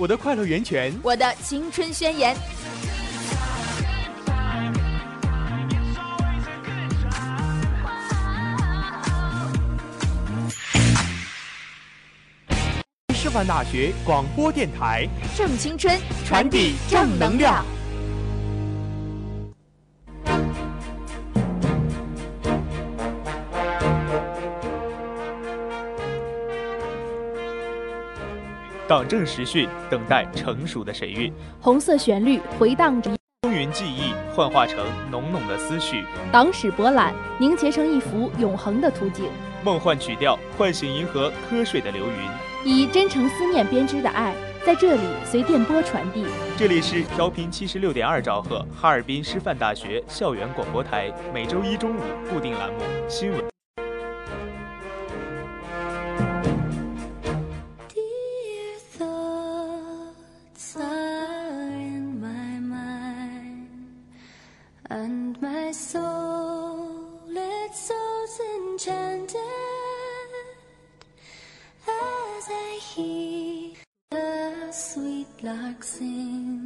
我的快乐源泉，我的青春宣言。师范大学广播电台，正青春，传递正能量。党政时讯，等待成熟的神韵。红色旋律回荡着，风云记忆幻化成浓浓的思绪。党史博览凝结成一幅永恒的图景。梦幻曲调唤醒银河瞌睡的流云。以真诚思念编织的爱，在这里随电波传递。这里是调频七十六点二兆赫，哈尔滨师范大学校园广播台，每周一中午固定栏目新闻。like sin.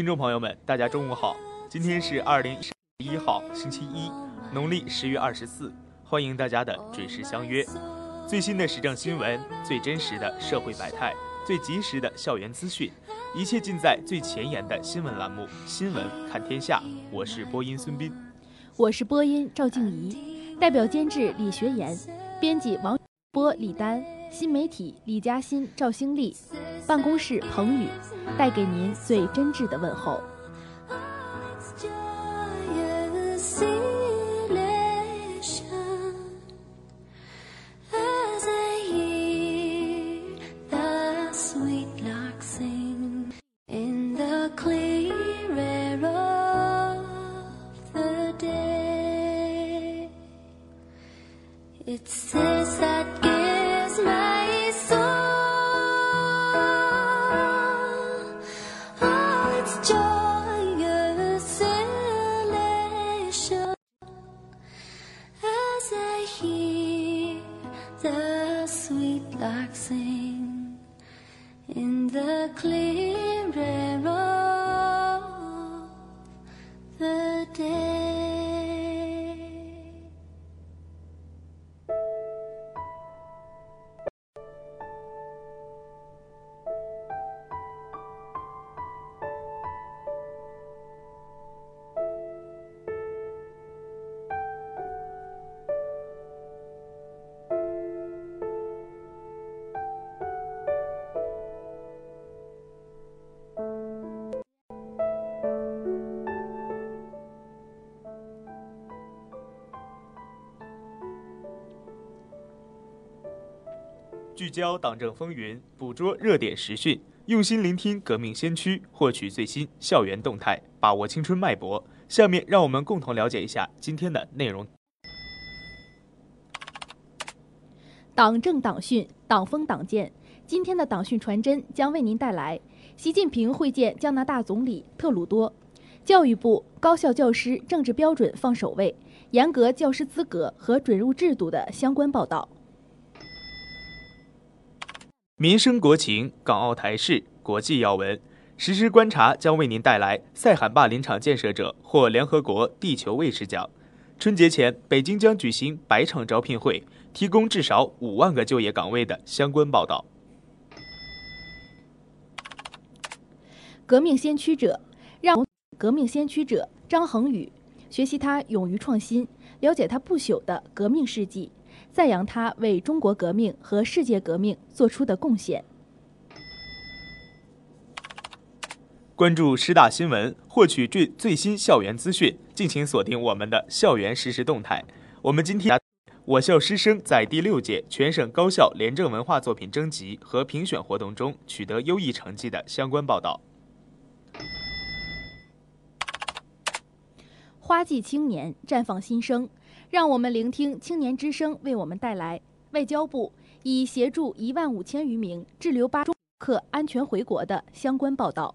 听众朋友们，大家中午好，今天是二零一号星期一，农历十月二十四，欢迎大家的准时相约。最新的时政新闻，最真实的社会百态，最及时的校园资讯，一切尽在最前沿的新闻栏目《新闻看天下》。我是播音孙斌，我是播音赵静怡，代表监制李学言，编辑王波、李丹，新媒体李嘉欣、赵兴丽，办公室彭宇，带给您最真挚的问候。聚焦党政风云，捕捉热点时讯，用心聆听革命先驱，获取最新校园动态，把握青春脉搏。下面让我们共同了解一下今天的内容。党政党训，党风党建。今天的党训传真将为您带来习近平会见加拿大总理特鲁多，教育部高校教师政治标准放首位，严格教师资格和准入制度的相关报道。民生国情、港澳台事、国际要闻，实时观察将为您带来塞罕坝林场建设者获联合国地球卫士奖。春节前，北京将举行百场招聘会，提供至少五万个就业岗位的相关报道。革命先驱者，让革命先驱者张恒宇学习他勇于创新，了解他不朽的革命事迹，赞扬他为中国革命和世界革命做出的贡献。关注师大新闻，获取最最新校园资讯，敬请锁定我们的校园实时动态。我们今天，我校师生在第六届全省高校廉政文化作品征集和评选活动中取得优异成绩的相关报道。花季青年绽放新生，让我们聆听青年之声为我们带来外交部已协助一万五千余名滞留巴中客安全回国的相关报道。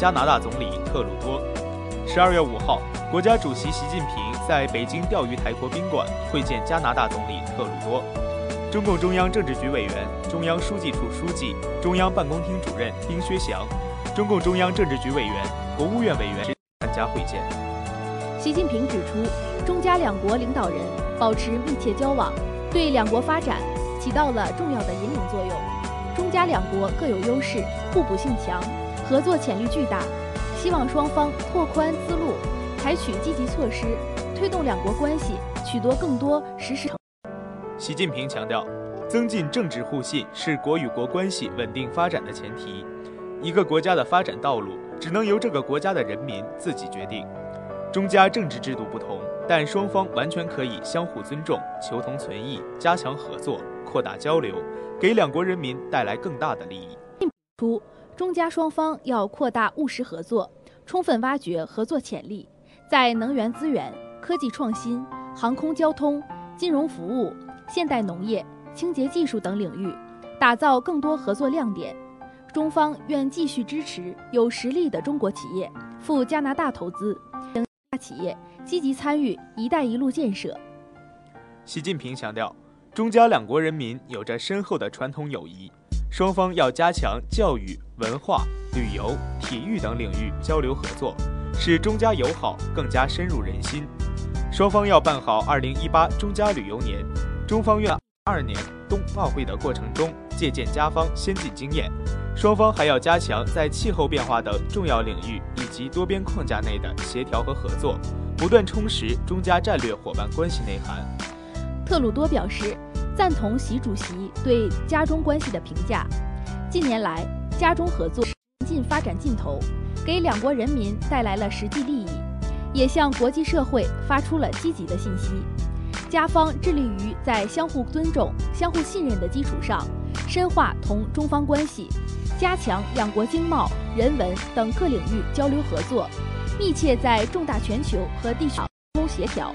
加拿大总理特鲁多。十二月五号，国家主席习近平在北京钓鱼台国宾馆会见加拿大总理特鲁多。中共中央政治局委员、中央书记处书记、中央办公厅主任丁薛祥，中共中央政治局委员、国务院委员参加会见。习近平指出，中加两国领导人保持密切交往，对两国发展起到了重要的引领作用。中加两国各有优势，互补性强，合作潜力巨大。希望双方拓宽思路，采取积极措施，推动两国关系取得更多实施。习近平强调，增进政治互信是国与国关系稳定发展的前提。一个国家的发展道路，只能由这个国家的人民自己决定。中加政治制度不同，但双方完全可以相互尊重、求同存异，加强合作、扩大交流，给两国人民带来更大的利益。初，中加双方要扩大务实合作，充分挖掘合作潜力，在能源资源、科技创新、航空交通、金融服务、现代农业、清洁技术等领域，打造更多合作亮点。中方愿继续支持有实力的中国企业赴加拿大投资，等企业积极参与“一带一路”建设。习近平强调，中加两国人民有着深厚的传统友谊，双方要加强教育、文化、旅游、体育等领域交流合作，使中加友好更加深入人心。双方要办好2018中加旅游年，中方愿二年冬奥会的过程中借鉴加方先进经验。双方还要加强在气候变化等重要领域以及多边框架内的协调和合作，不断充实中加战略伙伴关系内涵。特鲁多表示赞同习主席对加中关系的评价。近年来，加中合作进发展劲头，给两国人民带来了实际利益，也向国际社会发出了积极的信息。加方致力于在相互尊重、相互信任的基础上，深化同中方关系。加强两国经贸、人文等各领域交流合作，密切在重大全球和地区沟协调。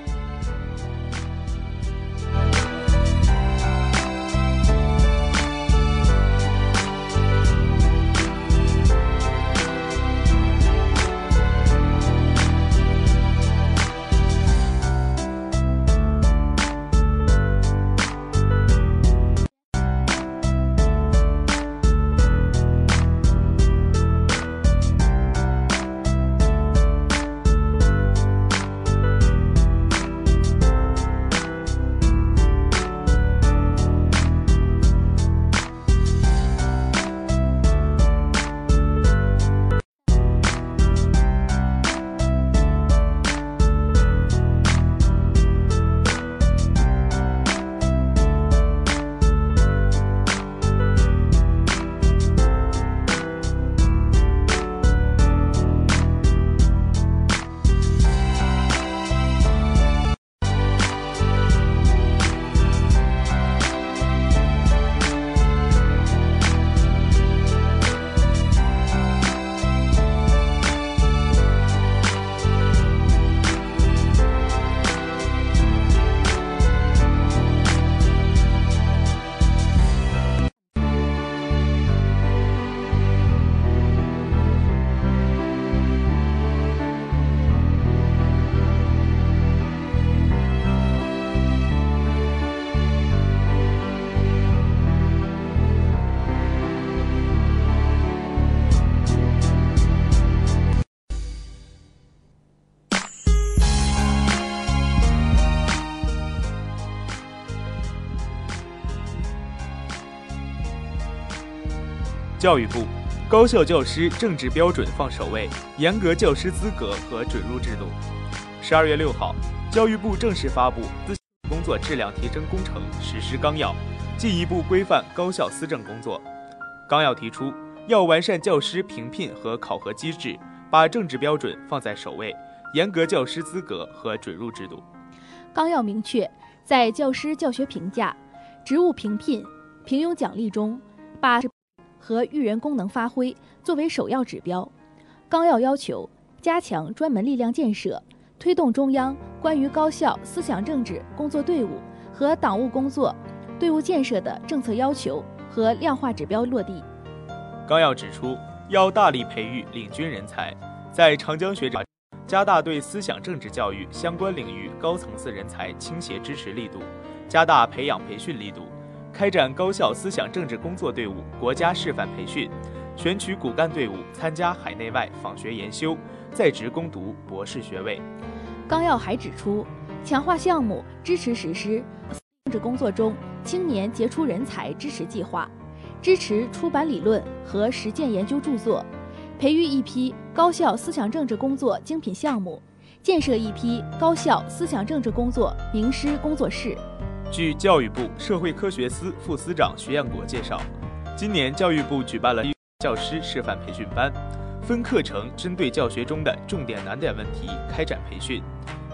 教育部，高校教师政治标准放首位，严格教师资格和准入制度。十二月六号，教育部正式发布《思工作质量提升工程实施纲要》，进一步规范高校思政工作。纲要提出，要完善教师评聘和考核机制，把政治标准放在首位，严格教师资格和准入制度。纲要明确，在教师教学评价、职务评聘、评优奖励中，把和育人功能发挥作为首要指标，纲要要求加强专门力量建设，推动中央关于高校思想政治工作队伍和党务工作队伍建设的政策要求和量化指标落地。纲要指出，要大力培育领军人才，在长江学者加大对思想政治教育相关领域高层次人才倾斜支持力度，加大培养培训力度。开展高校思想政治工作队伍国家示范培训，选取骨干队伍参加海内外访学研修，在职攻读博士学位。纲要还指出，强化项目支持实施政治工作中青年杰出人才支持计划，支持出版理论和实践研究著作，培育一批高校思想政治工作精品项目，建设一批高校思想政治工作名师工作室。据教育部社会科学司副司长徐彦国介绍，今年教育部举办了教师示范培训班，分课程针对教学中的重点难点问题开展培训。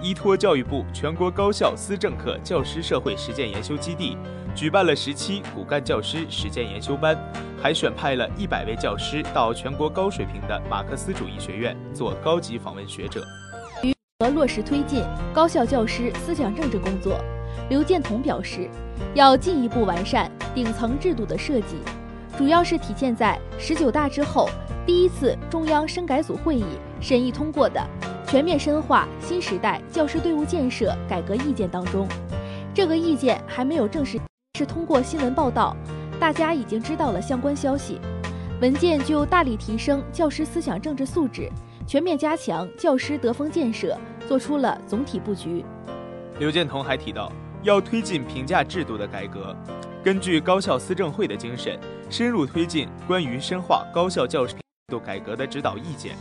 依托教育部全国高校思政课教师社会实践研修基地，举办了十期骨干教师实践研修班，还选派了一百位教师到全国高水平的马克思主义学院做高级访问学者。和落实推进高校教师思想政治工作。刘建彤表示，要进一步完善顶层制度的设计，主要是体现在十九大之后第一次中央深改组会议审议通过的《全面深化新时代教师队伍建设改革意见》当中。这个意见还没有正式，是通过新闻报道，大家已经知道了相关消息。文件就大力提升教师思想政治素质，全面加强教师德风建设做出了总体布局。刘建彤还提到。要推进评价制度的改革，根据高校思政会的精神，深入推进关于深化高校教师制度改革的指导意见。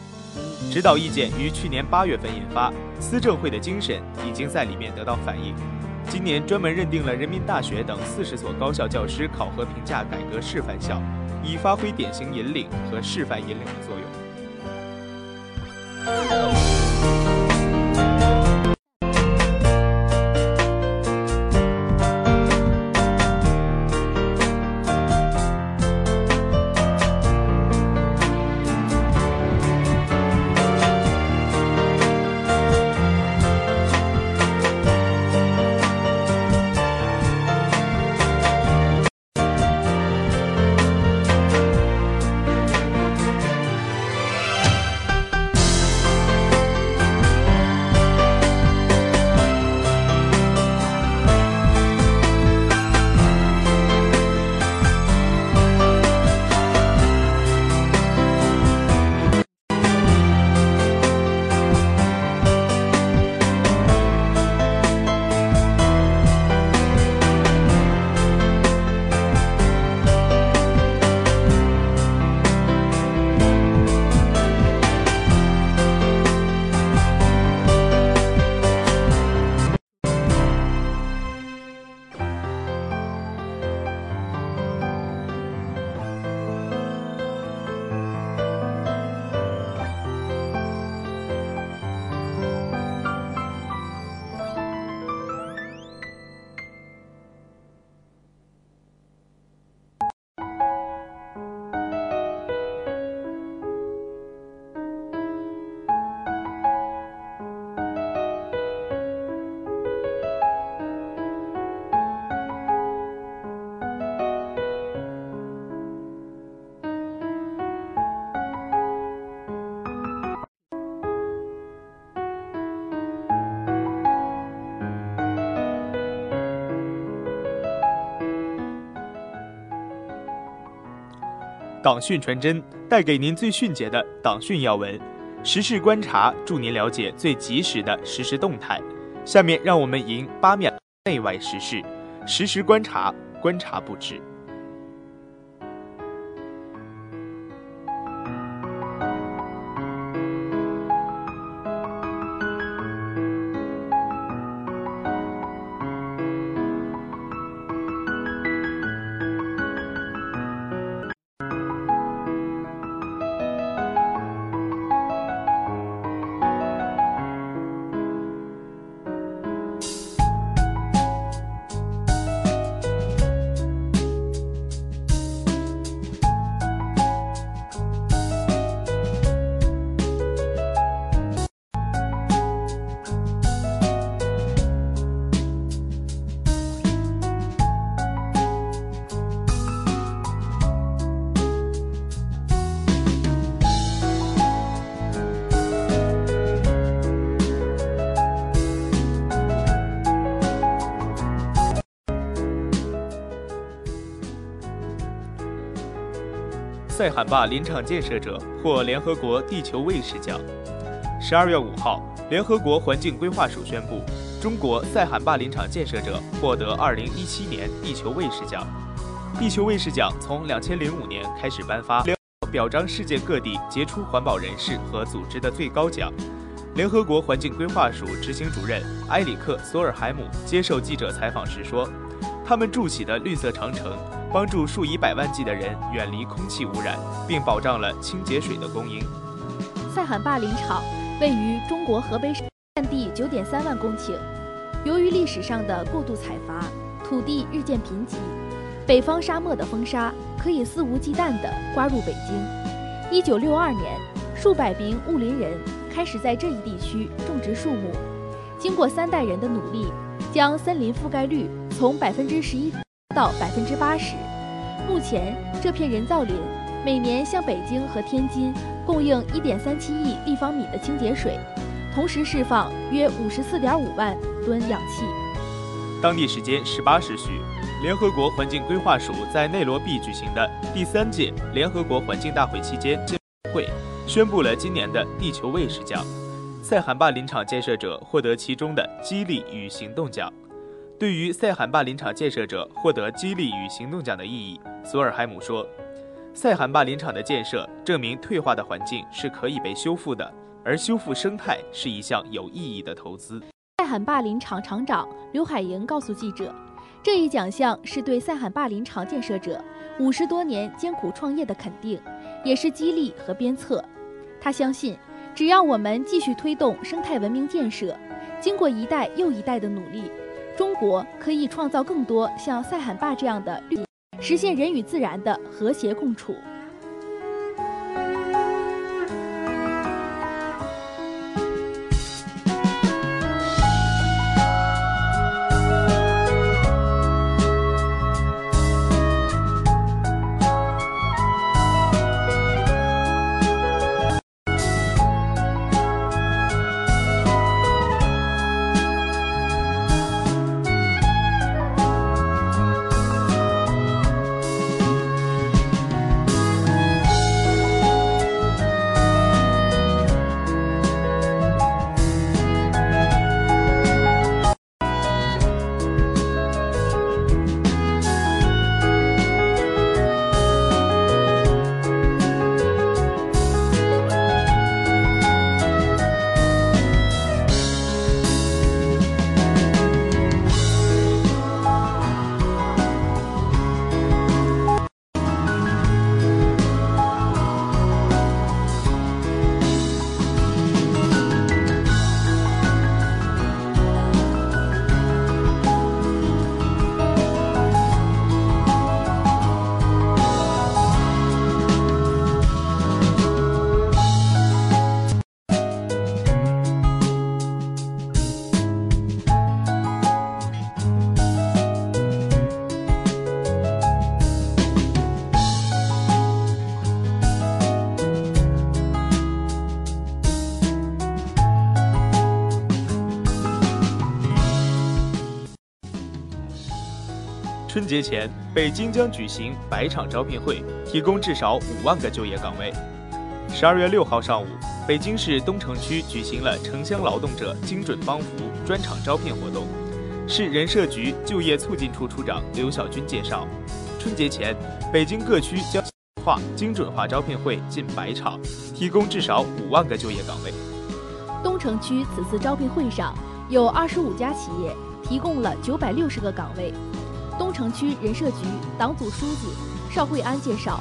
指导意见于去年八月份印发，思政会的精神已经在里面得到反映。今年专门认定了人民大学等四十所高校教师考核评价改革示范校，以发挥典型引领和示范引领的作用。党讯传真带给您最迅捷的党讯要闻，时事观察助您了解最及时的实时动态。下面让我们迎八面内外时事，实时观察，观察不止。塞罕坝林场建设者获联合国地球卫士奖。十二月五号，联合国环境规划署宣布，中国塞罕坝林场建设者获得2017年地球卫士奖。地球卫士奖从2005年开始颁发，表彰世界各地杰出环保人士和组织的最高奖。联合国环境规划署执行主任埃里克·索尔海姆接受记者采访时说：“他们筑起的绿色长城，帮助数以百万计的人远离空气污染，并保障了清洁水的供应。”塞罕坝林场位于中国河北省，占地九点三万公顷。由于历史上的过度采伐，土地日渐贫瘠，北方沙漠的风沙可以肆无忌惮地刮入北京。一九六二年，数百名雾林人开始在这一地区种植树木。经过三代人的努力，将森林覆盖率从百分之十一到百分之八十。目前，这片人造林每年向北京和天津。供应一点三七亿立方米的清洁水，同时释放约五十四点五万吨氧气。当地时间十八时许，联合国环境规划署在内罗毕举行的第三届联合国环境大会期间，会宣布了今年的地球卫士奖，塞罕坝林场建设者获得其中的激励与行动奖。对于塞罕坝林场建设者获得激励与行动奖的意义，索尔海姆说。塞罕坝林场的建设证明，退化的环境是可以被修复的，而修复生态是一项有意义的投资。塞罕坝林场厂长刘海莹告诉记者：“这一奖项是对塞罕坝林场建设者五十多年艰苦创业的肯定，也是激励和鞭策。他相信，只要我们继续推动生态文明建设，经过一代又一代的努力，中国可以创造更多像塞罕坝这样的绿。”实现人与自然的和谐共处。春节前，北京将举行百场招聘会，提供至少五万个就业岗位。十二月六号上午，北京市东城区举行了城乡劳动者精准帮扶专场招聘活动。市人社局就业促进处处长刘晓军介绍，春节前，北京各区将化精准化招聘会近百场，提供至少五万个就业岗位。东城区此次招聘会上，有二十五家企业提供了九百六十个岗位。东城区人社局党组书记邵慧安介绍，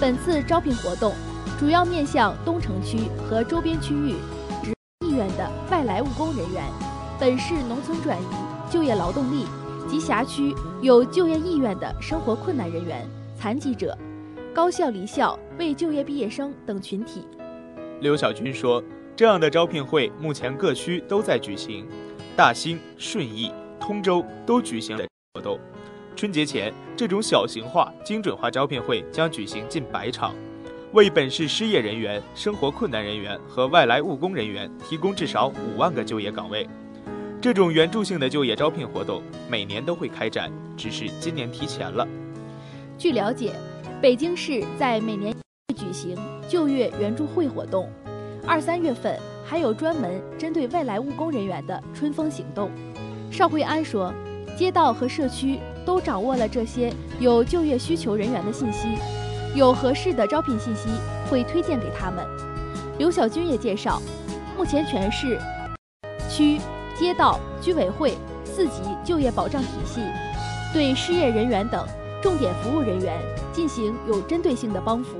本次招聘活动主要面向东城区和周边区域职意愿的外来务工人员、本市农村转移就业劳动力及辖区有就业意愿的生活困难人员、残疾者、高校离校未就业毕业生等群体。刘小军说：“这样的招聘会目前各区都在举行，大兴、顺义、通州都举行了活动。”春节前，这种小型化、精准化招聘会将举行近百场，为本市失业人员、生活困难人员和外来务工人员提供至少五万个就业岗位。这种援助性的就业招聘活动每年都会开展，只是今年提前了。据了解，北京市在每年举行就业援助会活动，二三月份还有专门针对外来务工人员的“春风行动”。邵慧安说，街道和社区都掌握了这些有就业需求人员的信息，有合适的招聘信息会推荐给他们。刘小军也介绍，目前全市区街道居委会四级就业保障体系对失业人员等重点服务人员进行有针对性的帮扶。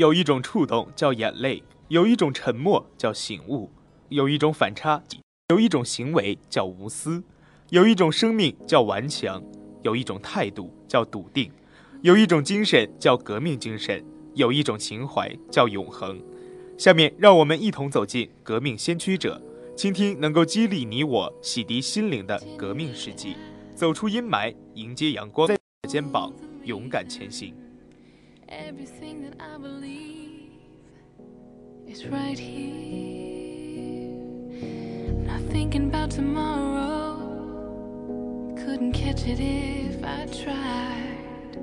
有一种触动叫眼泪，有一种沉默叫醒悟，有一种反差，有一种行为叫无私，有一种生命叫顽强，有一种态度叫笃定，有一种精神叫革命精神，有一种情怀叫永恒。下面，让我们一同走进革命先驱者，倾听能够激励你我、洗涤心灵的革命事迹，走出阴霾，迎接阳光，在肩膀勇敢前行。Everything that I believe is right here. Not thinking about tomorrow. Couldn't catch it if I tried.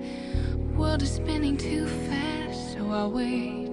World is spinning too fast, so I'll wait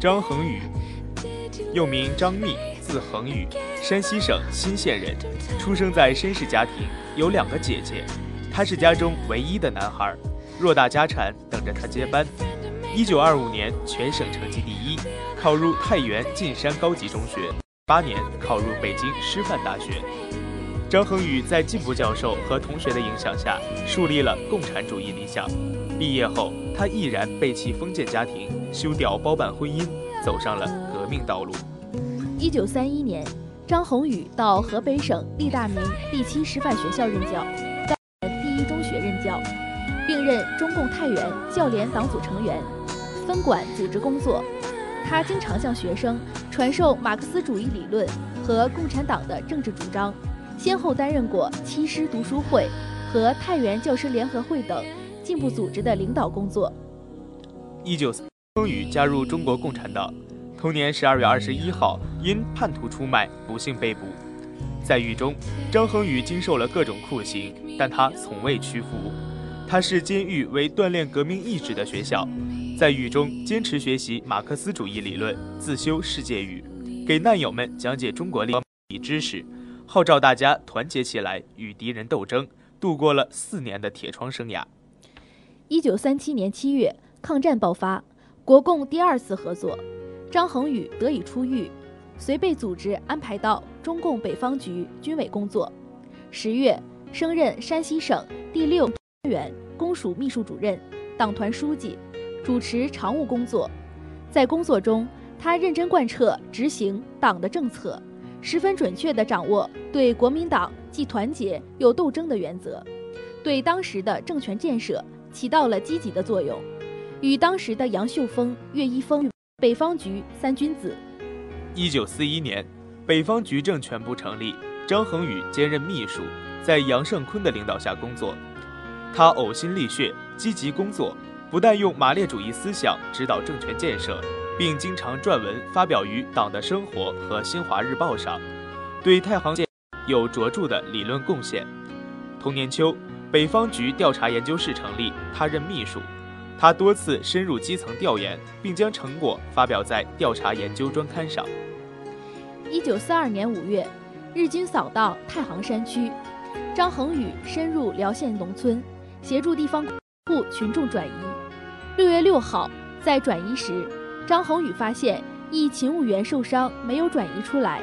张恒宇，又名张密，字恒宇，山西省新县人，出生在绅士家庭，有两个姐姐，他是家中唯一的男孩，偌大家产等着他接班。一九二五年全省成绩第一，考入太原晋山高级中学，八年考入北京师范大学。张恒宇在进步教授和同学的影响下，树立了共产主义理想。毕业后，他毅然背弃封建家庭，休掉包办婚姻，走上了革命道路。一九三一年，张宏宇到河北省立大明第七师范学校任教，在第一中学任教，并任中共太原教联党组成员，分管组织工作。他经常向学生传授马克思主义理论和共产党的政治主张，先后担任过七师读书会和太原教师联合会等进步组织的领导工作。一九三，张恒宇加入中国共产党。同年十二月二十一号，因叛徒出卖不幸被捕。在狱中，张恒宇经受了各种酷刑，但他从未屈服。他视监狱为锻炼革命意志的学校，在狱中坚持学习马克思主义理论，自修世界语，给难友们讲解中国历史知识，号召大家团结起来与敌人斗争，度过了四年的铁窗生涯。一九三七年七月，抗战爆发，国共第二次合作，张恒宇得以出狱，随被组织安排到中共北方局军委工作。十月，升任山西省第六员公署秘书主任、党团书记，主持常务工作。在工作中，他认真贯彻执行党的政策，十分准确地掌握对国民党既团结又斗争的原则，对当时的政权建设起到了积极的作用。与当时的杨秀峰、岳一峰、北方局三君子。一九四一年，北方局政全部成立，张恒宇兼任秘书，在杨胜坤的领导下工作。他呕心沥血，积极工作。不但用马列主义思想指导政权建设，并经常撰文发表于《党的生活》和《新华日报》上，对太行县有卓著的理论贡献。同年秋，北方局调查研究室成立，他任秘书。他多次深入基层调研，并将成果发表在调查研究专刊上。一九四二年五月，日军扫荡太行山区，张恒宇深入辽县农村，协助地方户群众转移。六月六号，在转移时，张恒宇发现一勤务员受伤，没有转移出来，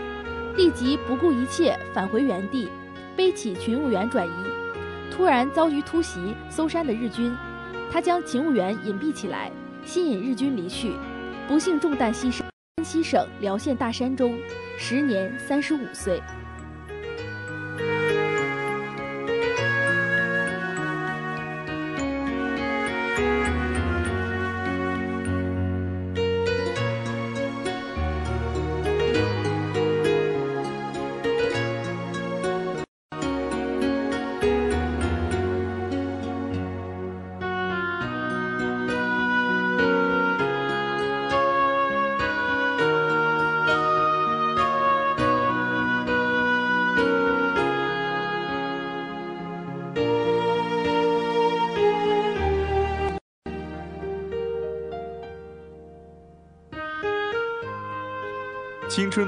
立即不顾一切返回原地，背起勤务员转移。突然遭遇突袭搜山的日军，他将勤务员隐蔽起来，吸引日军离去，不幸中弹牺牲。山西省辽县大山中，时年三十五岁。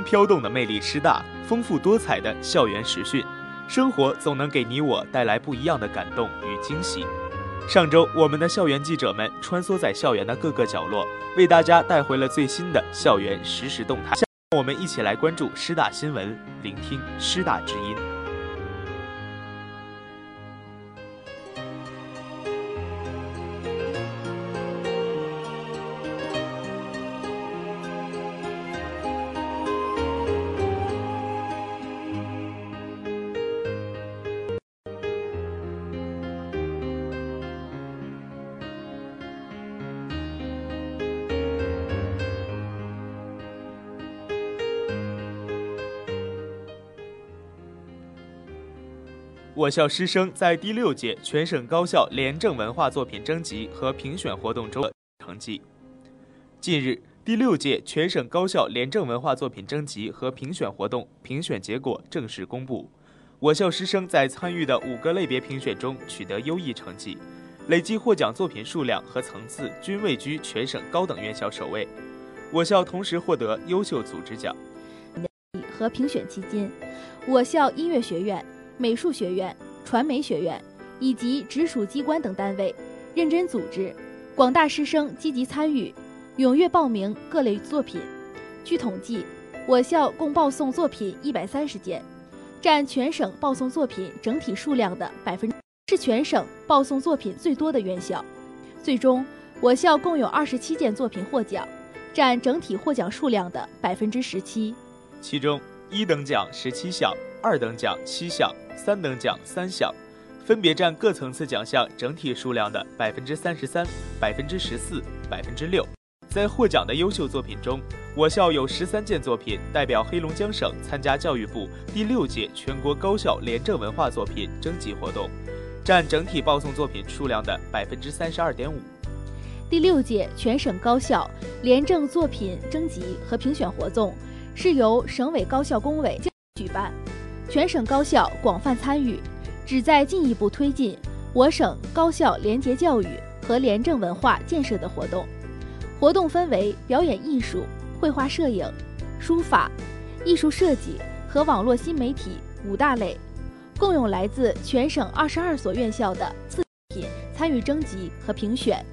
飘动的魅力师大，丰富多彩的校园实训，生活总能给你我带来不一样的感动与惊喜。上周，我们的校园记者们穿梭在校园的各个角落，为大家带回了最新的校园实时动态。下我们一起来关注师大新闻，聆听师大之音。我校师生在第六届全省高校廉政文化作品征集和评选活动中的成绩。近日，第六届全省高校廉政文化作品征集和评选活动评选结果正式公布。我校师生在参与的五个类别评选中取得优异成绩，累计获奖作品数量和层次均位居全省高等院校首位。我校同时获得优秀组织奖。和评选期间，我校音乐学院。美术学院、传媒学院以及直属机关等单位认真组织，广大师生积极参与，踊跃报名各类作品。据统计，我校共报送作品一百三十件，占全省报送作品整体数量的百分，是全省报送作品最多的院校。最终，我校共有二十七件作品获奖，占整体获奖数量的百分之十七。其中，一等奖十七项，二等奖七项。三等奖三项，分别占各层次奖项整体数量的百分之三十三、百分之十四、百分之六。在获奖的优秀作品中，我校有十三件作品代表黑龙江省参加教育部第六届全国高校廉政文化作品征集活动，占整体报送作品数量的百分之三十二点五。第六届全省高校廉政作品征集和评选活动是由省委高校工委举办。全省高校广泛参与，旨在进一步推进我省高校廉洁教育和廉政文化建设的活动。活动分为表演艺术、绘画摄影、书法、艺术设计和网络新媒体五大类，共有来自全省二十二所院校的次品参与征集和评选。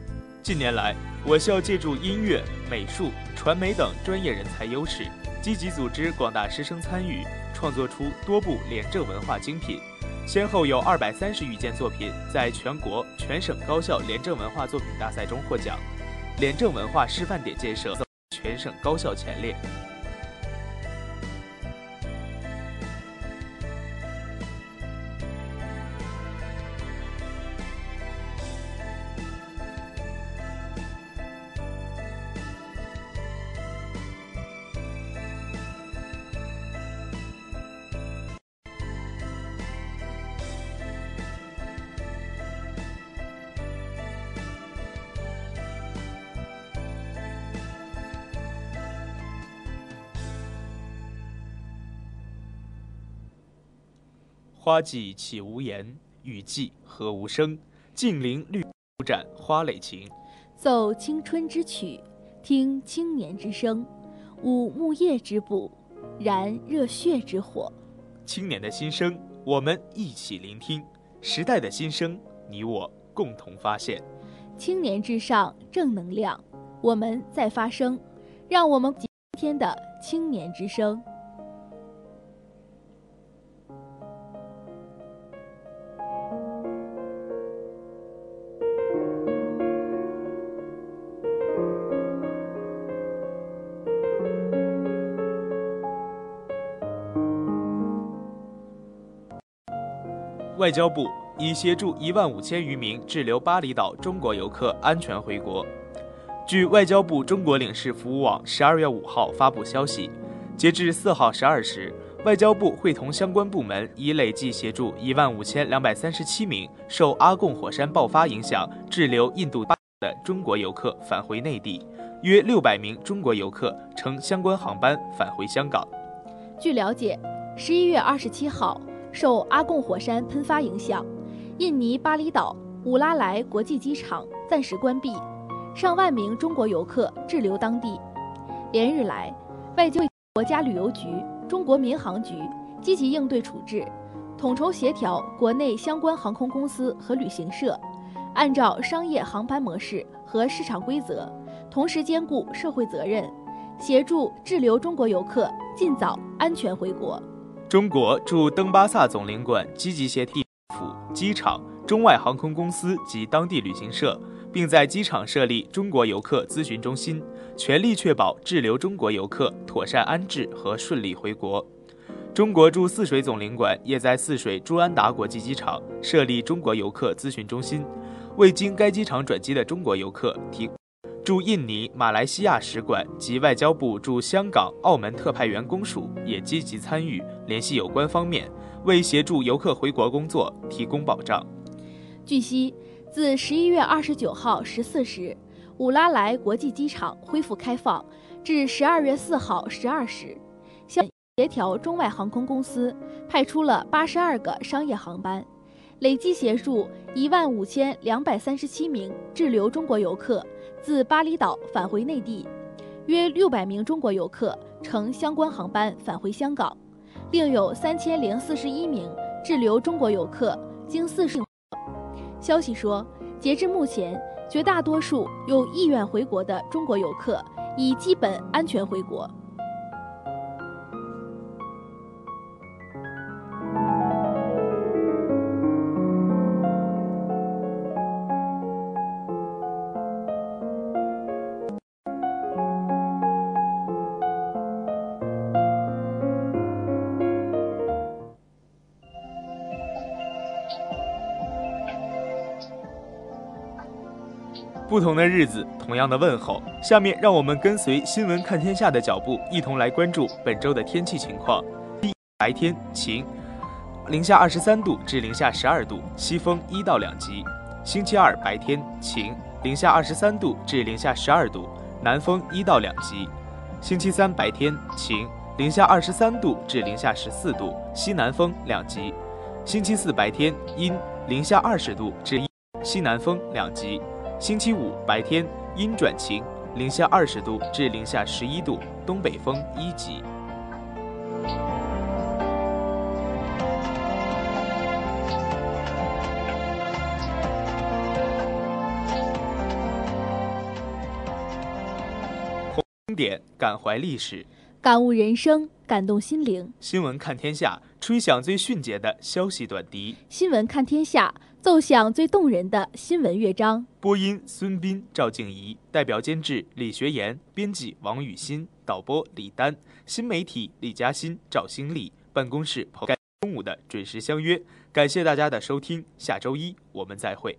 近年来，我校借助音乐、美术、传媒等专业人才优势，积极组织广大师生参与，创作出多部廉政文化精品，先后有二百三十余件作品在全国、全省高校廉政文化作品大赛中获奖，廉政文化示范点建设全省高校前列。花季岂无言，雨季何无声？静聆绿展花蕾情，奏青春之曲，听青年之声，舞木叶之步，燃热血之火。青年的心声，我们一起聆听；时代的心声，你我共同发现。青年至上，正能量，我们在发声，让我们今天的青年之声。外交部已协助一万五千余名滞留巴厘岛中国游客安全回国。据外交部中国领事服务网十二月五号发布消息，截至四号十二时，外交部会同相关部门已累计协助一万五千两百三十七名受阿贡火山爆发影响滞留印度巴的中国游客返回内地，约六百名中国游客乘相关航班返回香港。据了解，十一月二十七号。受阿贡火山喷发影响，印尼巴厘岛乌拉莱国际机场暂时关闭，上万名中国游客滞留当地。连日来，外交、国家旅游局、中国民航局积极应对处置，统筹协调国内相关航空公司和旅行社，按照商业航班模式和市场规则，同时兼顾社会责任，协助滞留中国游客尽早安全回国。中国驻登巴萨总领馆积极协调府、机场、中外航空公司及当地旅行社，并在机场设立中国游客咨询中心，全力确保滞留中国游客妥善安置和顺利回国。中国驻泗水总领馆也在泗水朱安达国际机场设立中国游客咨询中心，为经该机场转机的中国游客提。驻印尼、马来西亚使馆及外交部驻香港、澳门特派员公署也积极参与，联系有关方面，为协助游客回国工作提供保障。据悉，自十一月二十九号十四时，武拉莱国际机场恢复开放，至十二月四号十二时，相协调中外航空公司派出了八十二个商业航班，累计协助一万五千两百三十七名滞留中国游客。自巴厘岛返回内地，约六百名中国游客乘相关航班返回香港，另有三千零四十一名滞留中国游客经四顺。消息说，截至目前，绝大多数有意愿回国的中国游客已基本安全回国。不同的日子，同样的问候。下面让我们跟随新闻看天下的脚步，一同来关注本周的天气情况。一白天晴，零下二十三度至零下十二度，西风一到两级。星期二白天晴，零下二十三度至零下十二度，南风一到两级。星期三白天晴，零下二十三度至零下十四度，西南风两级。星期四白天阴，零下二十度至，西南风两级。星期五白天阴转晴，零下二十度至零下十一度，东北风一级。经典感怀历史，感悟人生，感动心灵。新闻看天下，吹响最迅捷的消息短笛。新闻看天下，奏响最动人的新闻乐章。播音：孙斌、赵静怡，代表监制：李学言，编辑：王雨欣，导播：李丹，新媒体：李嘉欣、赵新丽，办公室：彭。中午的准时相约，感谢大家的收听，下周一我们再会。